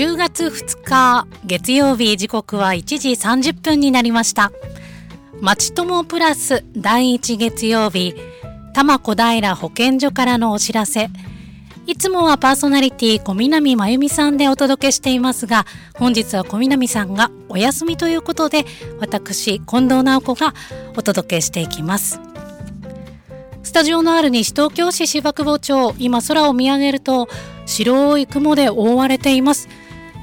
10月2日月曜日時刻は1時30分になりました。町友プラス第1月曜日多摩小平保健所からのお知らせ。いつもはパーソナリティ小南真由美さんでお届けしていますが本日は小南さんがお休みということで私近藤直子がお届けしていきます。スタジオのある西東京市芝久保町今空を見上げると白い雲で覆われています。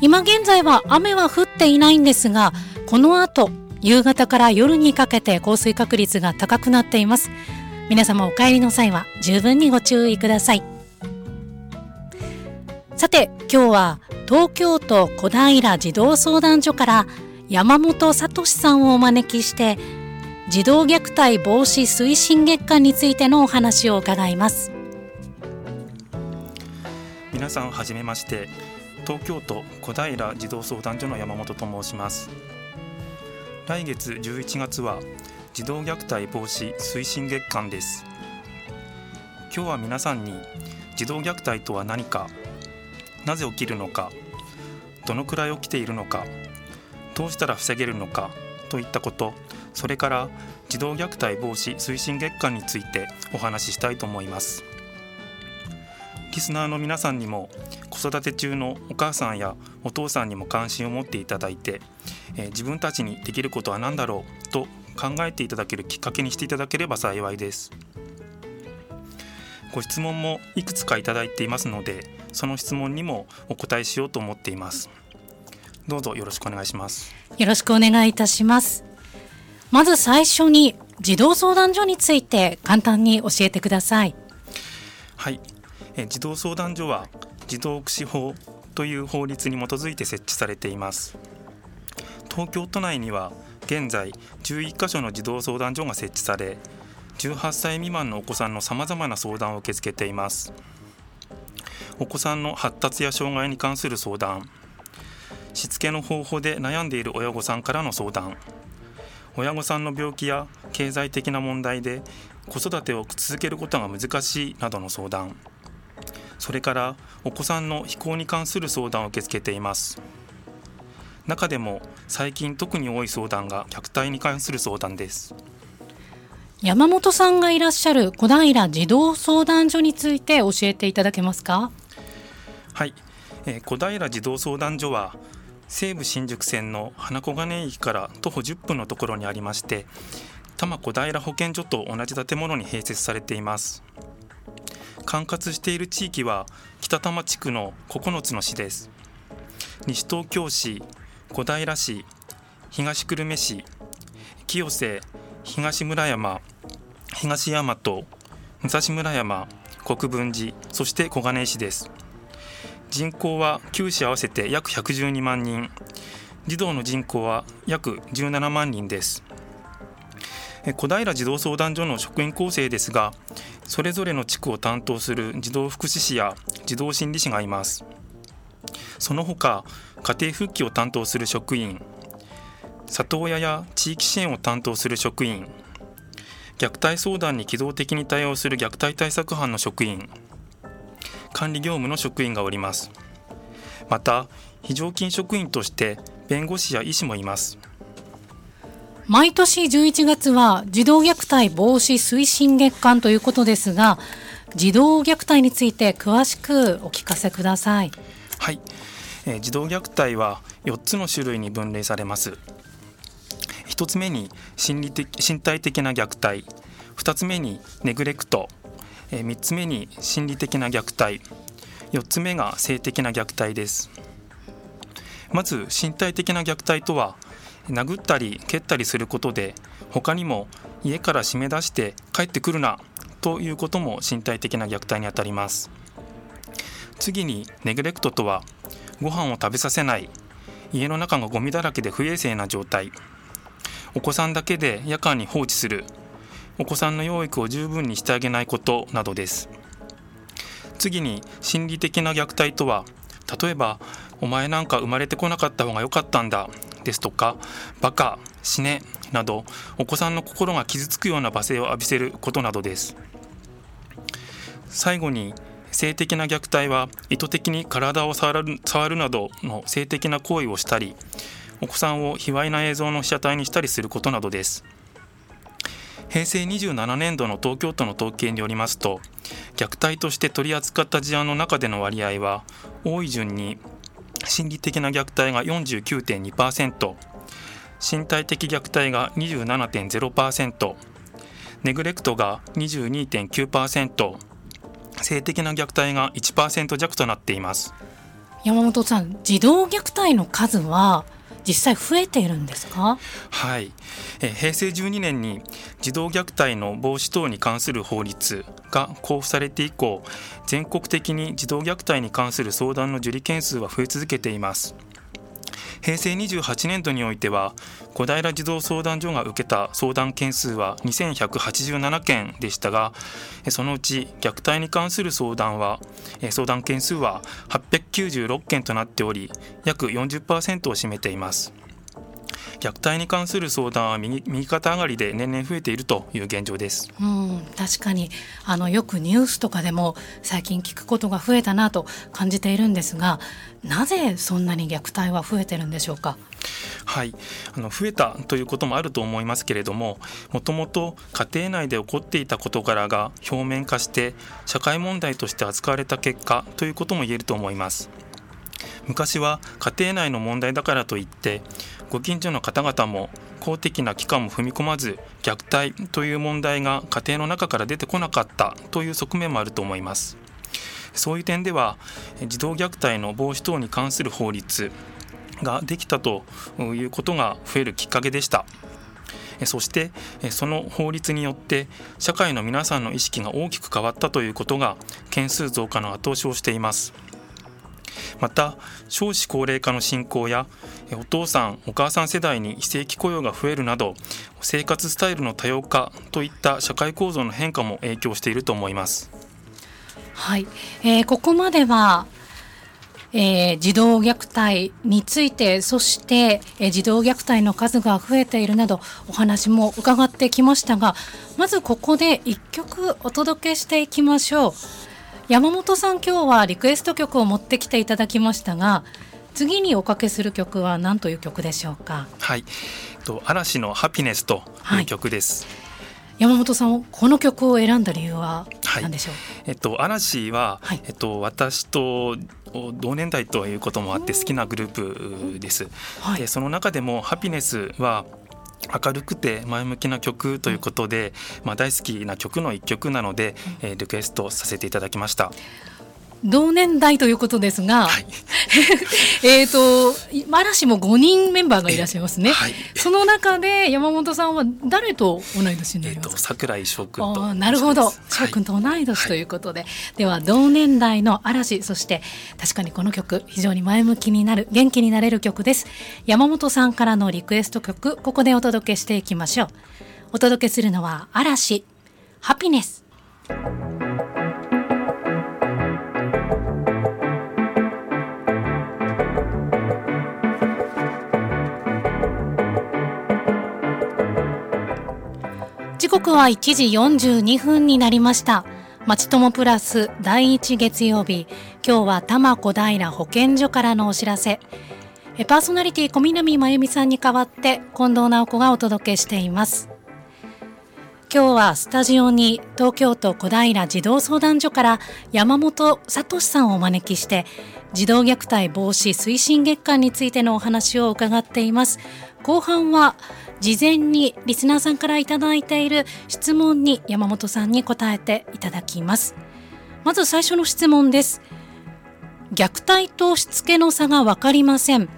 今現在は雨は降っていないんですがこの後夕方から夜にかけて降水確率が高くなっています。皆様お帰りの際は十分にご注意ください。さて今日は東京都小平児童相談所から山本聡さんをお招きして児童虐待防止推進月間についてのお話を伺います。皆さんはじめまして。東京都小平児童相談所の山本と申します。来月11月は児童虐待防止推進月間です。今日は皆さんに児童虐待とは何かなぜ起きるのかどのくらい起きているのかどうしたら防げるのかといったことそれから児童虐待防止推進月間についてお話ししたいと思います。リスナーの皆さんにも子育て中のお母さんやお父さんにも関心を持っていただいて、えー、自分たちにできることは何だろうと考えていただけるきっかけにしていただければ幸いです。ご質問もいくつかいただいていますのでその質問にもお答えしようと思っています。どうぞよろしくお願いします。よろしくお願いいたします。まず最初に児童相談所について簡単に教えてください。はい、え児童相談所は児童福祉法という法律に基づいて設置されています。東京都内には現在11カ所の児童相談所が設置され、18歳未満のお子さんのさまざまな相談を受け付けています。お子さんの発達や障害に関する相談、しつけの方法で悩んでいる親御さんからの相談。親御さんの病気や経済的な問題で子育てを続けることが難しいなどの相談それからお子さんの非行に関する相談を受け付けています。中でも最近特に多い相談が虐待に関する相談です。山本さんがいらっしゃる小平児童相談所について教えていただけますか？はい、えー、小平児童相談所は西武新宿線の花小金駅から徒歩10分のところにありまして多摩小平保健所と同じ建物に併設されています管轄している地域は北多摩地区の9つの市です。西東京市小平市東久留米市清瀬東村山東大和武蔵村山国分寺そして小金井市です。人口は9市合わせて約112万人。児童の人口は約17万人です。小平児童相談所の職員構成ですがそれぞれの地区を担当する児童福祉士や児童心理士がいます。その他家庭復帰を担当する職員里親や地域支援を担当する職員虐待相談に機動的に対応する虐待対策班の職員管理業務の職員がおります。また非常勤職員として弁護士や医師もいます。毎年11月は児童虐待防止推進月間ということですが児童虐待について詳しくお聞かせください。はい、えー、児童虐待は4つの種類に分類されます。1つ目に心理的身体的な虐待。2つ目にネグレクト。え3つ目に心理的な虐待。4つ目が性的な虐待です。まず身体的な虐待とは殴ったり蹴ったりすることで他にも家から締め出して帰ってくるなということも身体的な虐待にあたります。次にネグレクトとはご飯を食べさせない家の中がゴミだらけで不衛生な状態。お子さんだけで夜間に放置するお子さんの養育を十分にしてあげないことなどです。次に心理的な虐待とは例えば「お前なんか生まれてこなかった方が良かったんだ」ですとか「バカ」「死ね」などお子さんの心が傷つくような罵声を浴びせることなどです。最後に性的な虐待は意図的に体を触る触るなどの性的な行為をしたりお子さんを卑猥な映像の被写体にしたりすることなどです。平成27年度の東京都の統計によりますと虐待として取り扱った事案の中での割合は多い順に心理的な虐待が49.2%身体的虐待が27.0%ネグレクトが22.9%性的な虐待が1%弱となっています。山本さん児童虐待の数は実際増えているんですか？はい、え平成12年に児童虐待の防止等に関する法律が交付されて以降全国的に児童虐待に関する相談の受理件数は増え続けています。平成28年度においては小平児童相談所が受けた相談件数は2187件でしたがそのうち虐待に関する相談は相談件数は896件となっており約40%を占めています。虐待に関する相談は右右肩上がりで年々増えているという現状です。うん、確かにあのよくニュースとかでも最近聞くことが増えたなと感じているんですが、なぜそんなに虐待は増えてるんでしょうか？はい、あの増えたということもあると思いますけれどももともと家庭内で起こっていた事柄が表面化して社会問題として扱われた結果ということも言えると思います昔は家庭内の問題だからといってご近所の方々も公的な機関も踏み込まず虐待という問題が家庭の中から出てこなかったという側面もあると思います。そういう点では児童虐待の防止等に関する法律ができたということが増えるきっかけでした。そしてその法律によって社会の皆さんの意識が大きく変わったということが件数増加の後押しをしています。また少子高齢化の進行やお父さんお母さん世代に非正規雇用が増えるなど生活スタイルの多様化といった社会構造の変化も影響していると思います。はい、えー、ここまではえー、児童虐待についてそして、えー、児童虐待の数が増えているなどお話も伺ってきましたがまずここで1曲お届けしていきましょう。山本さん今日はリクエスト曲を持ってきていただきましたが次におかけする曲は何という曲でしょうか？はい。と嵐のハピネスという曲です、はい、山本さんこの曲を選んだ理由は何でしょう、はい、えっと嵐は、はい、えっと私と同年代ということもあって好きなグループです、はい、でその中でもハピネスは明るくて前向きな曲ということで、まあ、大好きな曲の一曲なので、えー、リクエストさせていただきました。同年代ということですが、はい、えっと嵐も5人メンバーがいらっしゃいますね、はい、その中で山本さんは誰と同い年になりますか、桜井翔君となるほど。翔君と同い年ということで、はい、では同年代の嵐そして確かにこの曲非常に前向きになる元気になれる曲です。山本さんからのリクエスト曲ここでお届けしていきましょう。お届けするのは嵐ハピネス刻は1時42分になりました。まちともプラス第1月曜日。今日は多摩小平保健所からのお知らせ。パーソナリティ小南真由美さんに代わって近藤直子がお届けしています。今日はスタジオに東京都小平児童相談所から山本聡さんをお招きして児童虐待防止推進月間についてのお話を伺っています。後半は事前にリスナーさんからいただいている質問に山本さんに答えていただきます。まず最初の質問です。虐待としつけの差が分かりません。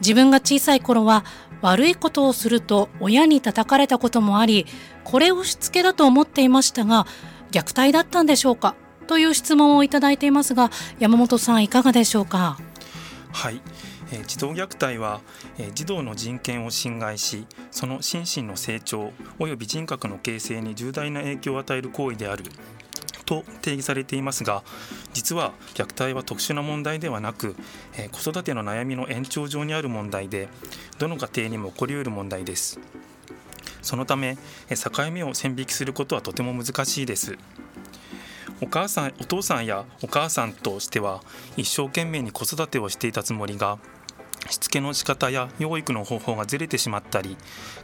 自分が小さい頃は悪いことをすると親に叩かれたこともありこれをしつけだと思っていましたが虐待だったんでしょうか？という質問をいただいていますが山本さんいかがでしょうか？はい。え児童虐待は、え児童の人権を侵害しその心身の成長及び人格の形成に重大な影響を与える行為であると定義されていますが実は虐待は特殊な問題ではなく、え子育ての悩みの延長上にある問題でどの家庭にも起こりうる問題です。そのため境目を線引きすることはとても難しいです。お母さんお父さんやお母さんとしては一生懸命に子育てをしていたつもりがしつけの仕方や養育の方法がずれてしまったり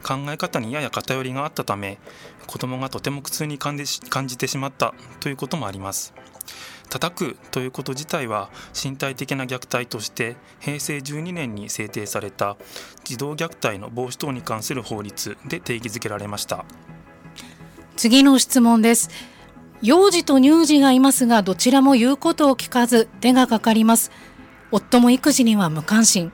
考え方にやや偏りがあったため子どもがとても苦痛に感じてしまったということもあります。叩くということ自体は身体的な虐待として平成12年に制定された児童虐待の防止等に関する法律で定義づけられました。次の質問です。幼児と乳児がいますがどちらも言うことを聞かず手がかかります。夫も育児には無関心。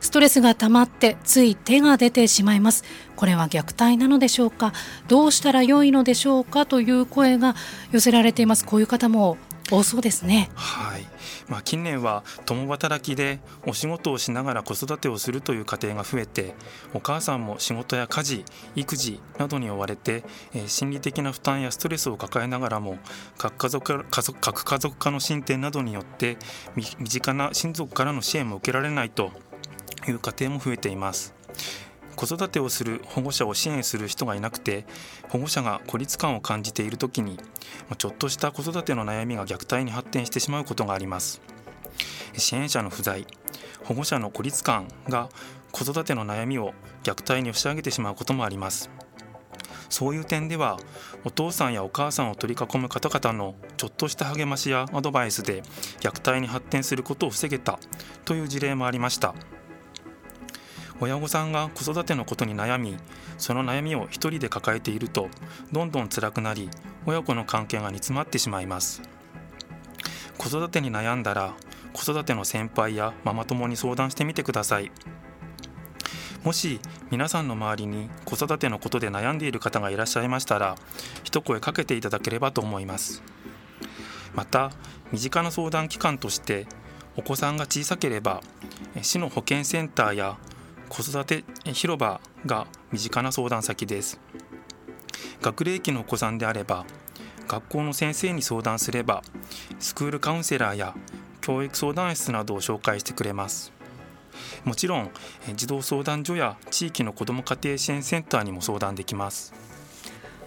ストレスが溜まってつい手が出てしまいますこれは虐待なのでしょうか？どうしたら良いのでしょうかという声が寄せられていますこういう方も多そうですね。はい。まあ近年は共働きでお仕事をしながら子育てをするという家庭が増えて、お母さんも仕事や家事、育児などに追われて、えー、心理的な負担やストレスを抱えながらも核家族家族核家族化の進展などによって身近な親族からの支援も受けられないという家庭も増えています。子育てをする保護者を支援する人がいなくて保護者が孤立感を感じている時にちょっとした子育ての悩みが虐待に発展してしまうことがあります支援者の不在保護者の孤立感が子育ての悩みを虐待に押し上げてしまうこともありますそういう点ではお父さんやお母さんを取り囲む方々のちょっとした励ましやアドバイスで虐待に発展することを防げたという事例もありました。親御さんが子育てのことに悩みその悩みを一人で抱えているとどんどん辛くなり親子の関係が煮詰まってしまいます。子育てに悩んだら子育ての先輩やママ友に相談してみてください。もし皆さんの周りに子育てのことで悩んでいる方がいらっしゃいましたら一声かけていただければと思います。また身近な相談機関としてお子さんが小さければ市の保健センターや子育て広場が身近な相談先です。学齢期のお子さんであれば学校の先生に相談すればスクールカウンセラーや教育相談室などを紹介してくれます。もちろん児童相談所や地域の子ども家庭支援センターにも相談できます。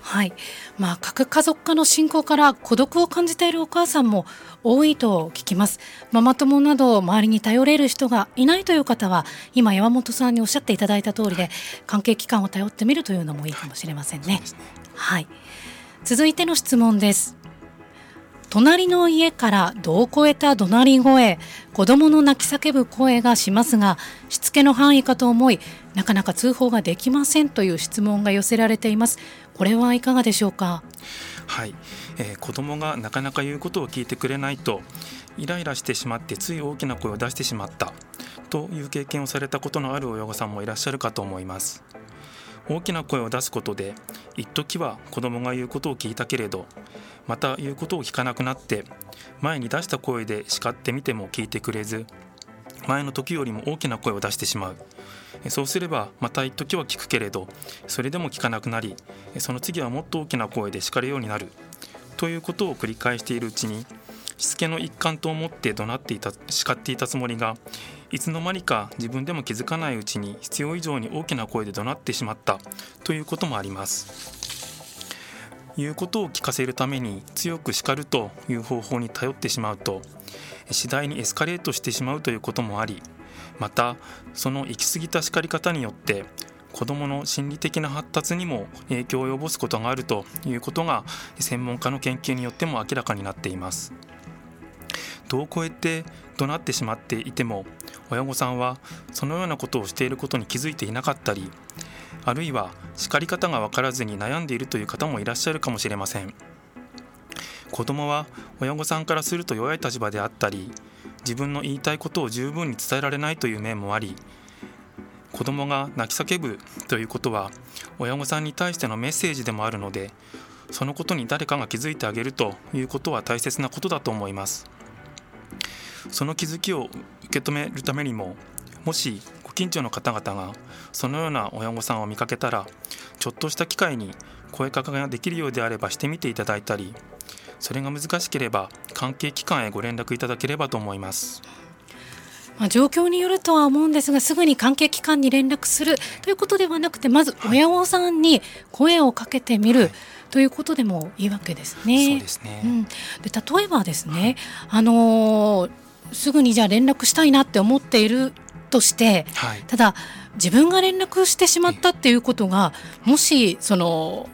はい、まあ、核家族化の進行から孤独を感じているお母さんも多いと聞きます。ママ友など周りに頼れる人がいないという方は今山本さんにおっしゃっていただいた通りで関係機関を頼ってみるというのもいいかもしれませんね。はい、続いての質問です隣の家から度を超えた怒鳴り声子供の泣き叫ぶ声がしますがしつけの範囲かと思いなかなか通報ができませんという質問が寄せられています。これはいかがでしょうか？はい、えー、子供がなかなか言うことを聞いてくれないとイライラしてしまってつい大きな声を出してしまったという経験をされたことのある親御さんもいらっしゃるかと思います。大きな声を出すことで一時は子供が言うことを聞いたけれどまた言うことを聞かなくなって前に出した声で叱ってみても聞いてくれず前の時よりも大きな声を出してしまうそうすればまた一時は聞くけれどそれでも聞かなくなりその次はもっと大きな声で叱るようになるということを繰り返しているうちにしつけの一環と思って怒鳴っていた叱っていたつもりがいつの間にか自分でも気づかないうちに必要以上に大きな声で怒鳴ってしまったということもあります。言うことを聞かせるために強く叱るという方法に頼ってしまうと次第にエスカレートしてしまうということもありまたその行き過ぎた叱り方によって子どもの心理的な発達にも影響を及ぼすことがあるということが専門家の研究によっても明らかになっています。度を超えて怒鳴ってしまっていても親御さんはそのようなことをしていることに気づいていなかったりあるいは叱り方が分からずに悩んでいるという方もいらっしゃるかもしれません。子供は親御さんからすると弱い立場であったり自分の言いたいことを十分に伝えられないという面もあり子供が泣き叫ぶということは親御さんに対してのメッセージでもあるのでそのことに誰かが気づいてあげるということは大切なことだと思います。その気づきを受け止めるためにももし近所の方々がそのような親御さんを見かけたらちょっとした機会に声かけができるようであればしてみていただいたりそれが難しければ関係機関へご連絡いただければと思います。まあ、状況によるとは思うんですがすぐに関係機関に連絡するということではなくてまず親御さんに声をかけてみる、ということでもいいわけですね。そうですね、うん、で例えばですね、はい、あのー、すぐにじゃあ連絡したいなって思っているとして、はい、ただ自分が連絡してしまったっていうことがもしその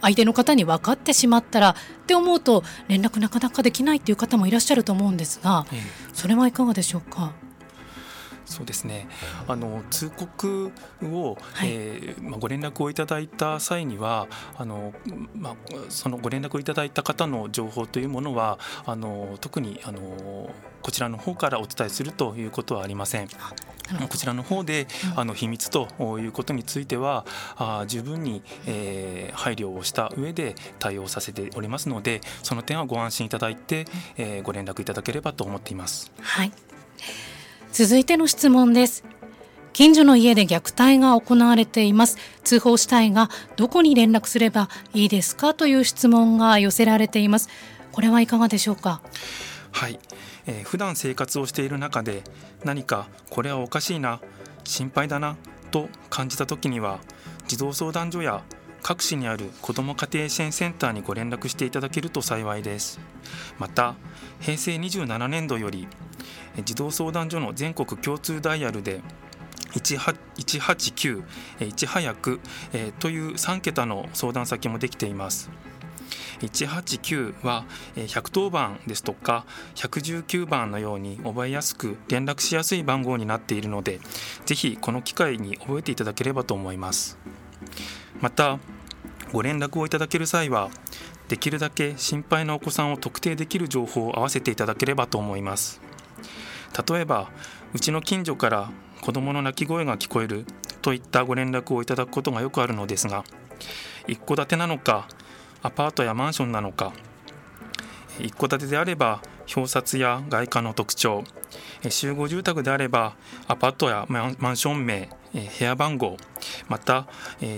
相手の方に分かってしまったらって思うと連絡なかなかできないっていう方もいらっしゃると思うんですが、それはいかがでしょうか？そうですね。あの通告を、はい、えー、まあ、ご連絡をいただいた際にはあの、まあ、そのご連絡をいただいた方の情報というものはあの特にあのこちらの方からお伝えするということはありません。こちらの方で、うん、あの秘密ということについてはあ十分に、えー、配慮をした上で対応させておりますのでその点はご安心いただいて、えー、ご連絡いただければと思っています。はい続いての質問です。近所の家で虐待が行われています。通報したいがどこに連絡すればいいですかという質問が寄せられています。これはいかがでしょうか？はい、えー、普段生活をしている中で何かこれはおかしいな心配だなと感じた時には児童相談所や各市にある子ども家庭支援センターにご連絡していただけると幸いです。また平成27年度より児童相談所の全国共通ダイヤルで189いち早くという3桁の相談先もできています。189は110番ですとか119番のように覚えやすく連絡しやすい番号になっているのでぜひこの機会に覚えていただければと思います。またご連絡をいただける際はできるだけ心配なお子さんを特定できる情報を合わせていただければと思います。例えばうちの近所から子どもの泣き声が聞こえるといったご連絡をいただくことがよくあるのですが一戸建てなのかアパートやマンションなのか一戸建てであれば表札や外観の特徴集合住宅であればアパートやマンション名部屋番号また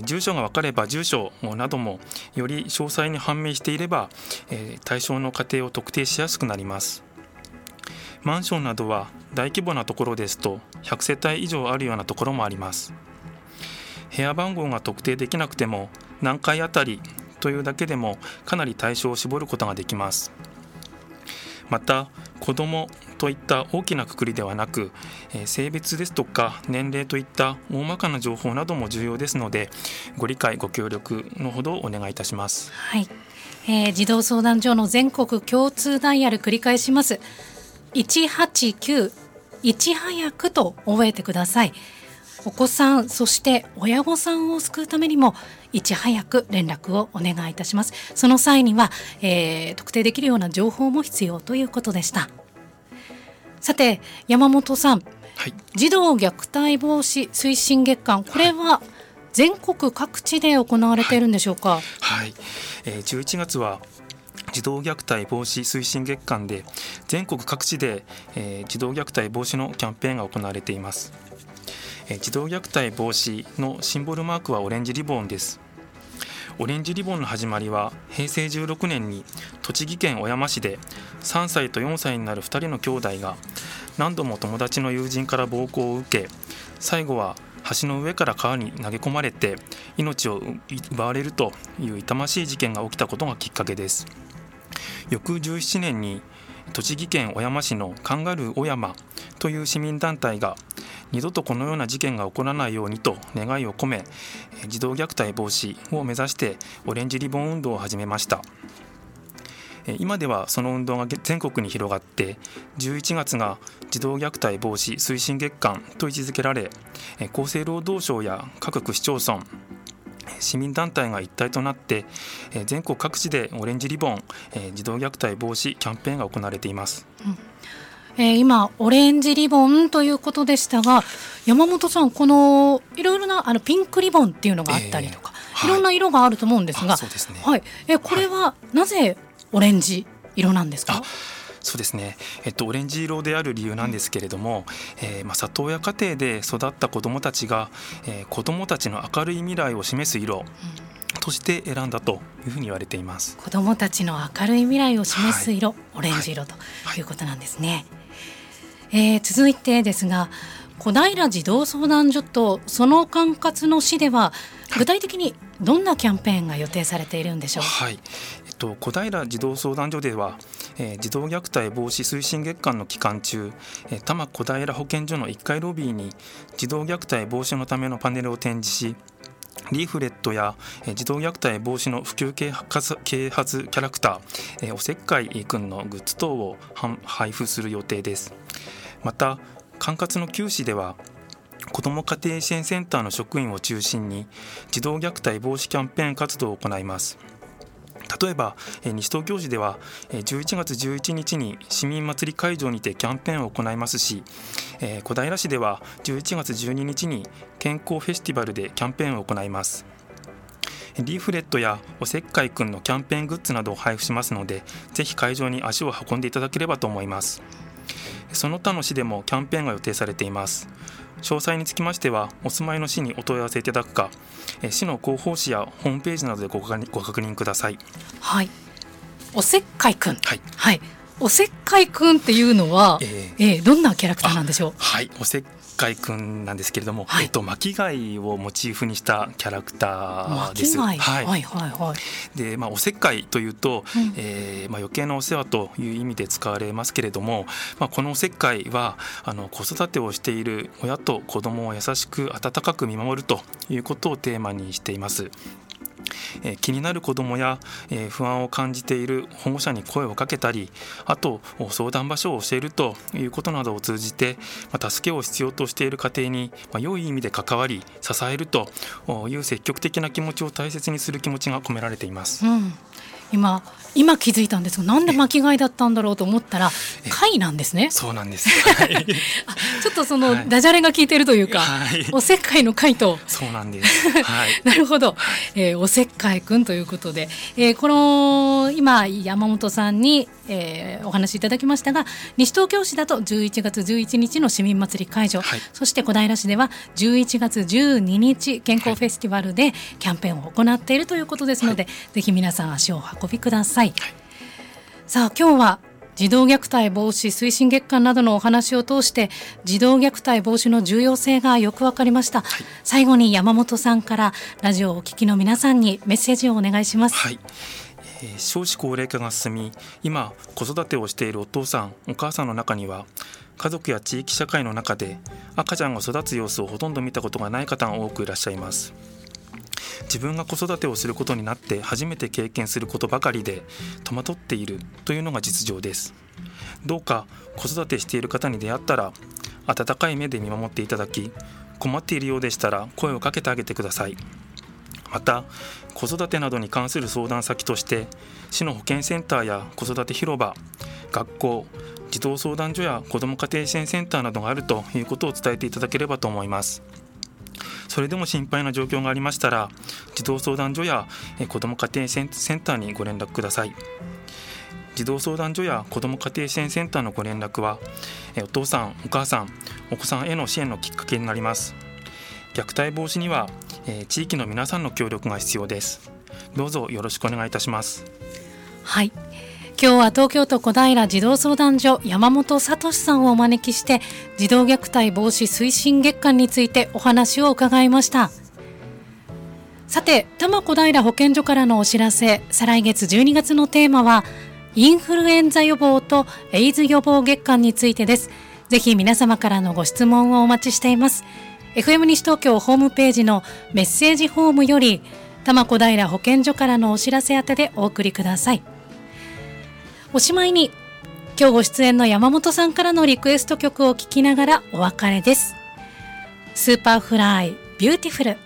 住所が分かれば住所などもより詳細に判明していれば対象の家庭を特定しやすくなります。マンションなどは大規模なところですと100世帯以上あるようなところもあります。部屋番号が特定できなくても何階あたりというだけでもかなり対象を絞ることができます。また子どもといった大きなくくりではなく、え性別ですとか年齢といった大まかな情報なども重要ですのでご理解ご協力のほどお願いいたします。はい、えー、児童相談所の全国共通ダイヤル繰り返します。189いち早くと覚えてください。お子さんそして親御さんを救うためにもいち早く連絡をお願いいたします。その際には、えー、特定できるような情報も必要ということでした。さて山本さん、はい、児童虐待防止推進月間これは全国各地で行われているんでしょうか、はい、はい、えー、11月は児童虐待防止推進月間で全国各地で、えー、児童虐待防止のキャンペーンが行われています、えー、児童虐待防止のシンボルマークはオレンジリボンですオレンジリボンの始まりは平成16年に栃木県小山市で3歳と4歳になる2人の兄弟が何度も友達の友人から暴行を受け最後は橋の上から川に投げ込まれて命を奪われるという痛ましい事件が起きたことがきっかけです。翌17年に栃木県小山市のカンガルー小山という市民団体が二度とこのような事件が起こらないようにと願いを込め児童虐待防止を目指してオレンジリボン運動を始めました。今ではその運動が全国に広がって11月が児童虐待防止推進月間と位置づけられ厚生労働省や各区市町村市民団体が一体となって全国各地でオレンジリボン児童虐待防止キャンペーンが行われています。うん。えー、今オレンジリボンということでしたが山本さんこのいろいろなあのピンクリボンっていうのがあったりとか、えーはい、いろんな色があると思うんですが、はい、えー、これはなぜオレンジ色なんですか、そうですね、えっと、オレンジ色である理由なんですけれども、えー、まあ、里親家庭で育った子どもたちが、えー、子どもたちの明るい未来を示す色、として選んだというふうに言われています。子どもたちの明るい未来を示す色、はい、オレンジ色とい。うことなんですね、はい、えー、続いてですが小平児童相談所とその管轄の市では具体的にどんなキャンペーンが予定されているんでしょう？はいと、小平児童相談所では、えー、児童虐待防止推進月間の期間中、えー、多摩小平保健所の1階ロビーに児童虐待防止のためのパネルを展示しリーフレットや、えー、児童虐待防止の普及啓発啓発キャラクター、えー、おせっかいくんのグッズ等を配布する予定です。また管轄の九市では子ども家庭支援センターの職員を中心に児童虐待防止キャンペーン活動を行います。例えば西東京市では11月11日に市民祭り会場にてキャンペーンを行いますし小平市では11月12日に健康フェスティバルでキャンペーンを行います。リーフレットやおせっかいくんのキャンペーングッズなどを配布しますのでぜひ会場に足を運んでいただければと思います。その他の市でもキャンペーンが予定されています。詳細につきましてはお住まいの市にお問い合わせいただくか市の広報誌やホームページなどでご確認ください。はい。おせっかいくん。はい、はい、おせっかいくんっていうのは、えー、えー、どんなキャラクターなんでしょう？はいおせっ海くんなんですけれども、はい、えっと巻貝をモチーフにしたキャラクターです。はい、はいはいはい。でまあおせっかいというと、うん、えー、まあ余計なお世話という意味で使われますけれども、まあこのおせっかいはあの子育てをしている親と子供を優しく温かく見守るということをテーマにしています。気になる子どもや、不安を感じている保護者に声をかけたりあと相談場所を教えるということなどを通じて、助けを必要としている家庭に、ま、良い意味で関わり支えるという積極的な気持ちを大切にする気持ちが込められています。うん今今気づいたんですがなんで巻き貝だったんだろうと思ったら貝なんですね。そうなんです、はい、ちょっとその、ダジャレが効いてるというか、はい、おせっかいの貝と。そうなんです、はい、なるほど、えー、おせっかいくんということで、えー、この今山本さんに、えー、お話しいただきましたが西東京市だと11月11日の市民祭り会場、はい、そして小平市では11月12日健康フェスティバルでキャンペーンを行っているということですので、ぜひ皆さん足を運びください、はい、さあ今日は児童虐待防止推進月間などのお話を通して児童虐待防止の重要性がよく分かりました、はい、最後に山本さんからラジオをお聞きの皆さんにメッセージをお願いします、はい。えー、少子高齢化が進み今子育てをしているお父さんお母さんの中には家族や地域社会の中で赤ちゃんが育つ様子をほとんど見たことがない方が多くいらっしゃいます。自分が子育てをすることになって初めて経験することばかりで戸惑っているというのが実情です。どうか子育てしている方に出会ったら温かい目で見守っていただき困っているようでしたら声をかけてあげてください。また子育てなどに関する相談先として市の保健センターや子育て広場学校児童相談所や子ども家庭支援センターなどがあるということを伝えていただければと思います。それでも心配な状況がありましたら児童相談所や子ども家庭センターにご連絡ください。児童相談所や子ども家庭支援センターのご連絡はお父さんお母さんお子さんへの支援のきっかけになります。虐待防止にはえ地域の皆さんの協力が必要です。どうぞよろしくお願いいたします。はい。今日は東京都小平児童相談所山本聡さんをお招きして児童虐待防止推進月間についてお話を伺いました。さて多摩小平保健所からのお知らせ。再来月12月のテーマはインフルエンザ予防とエイズ予防月間についてです。ぜひ皆様からのご質問をお待ちしています。FM 西東京ホームページのメッセージフォームより多摩小平保健所からのお知らせ宛てでお送りください。おしまいに今日ご出演の山本さんからのリクエスト曲を聴きながらお別れです。 Superfly Beautiful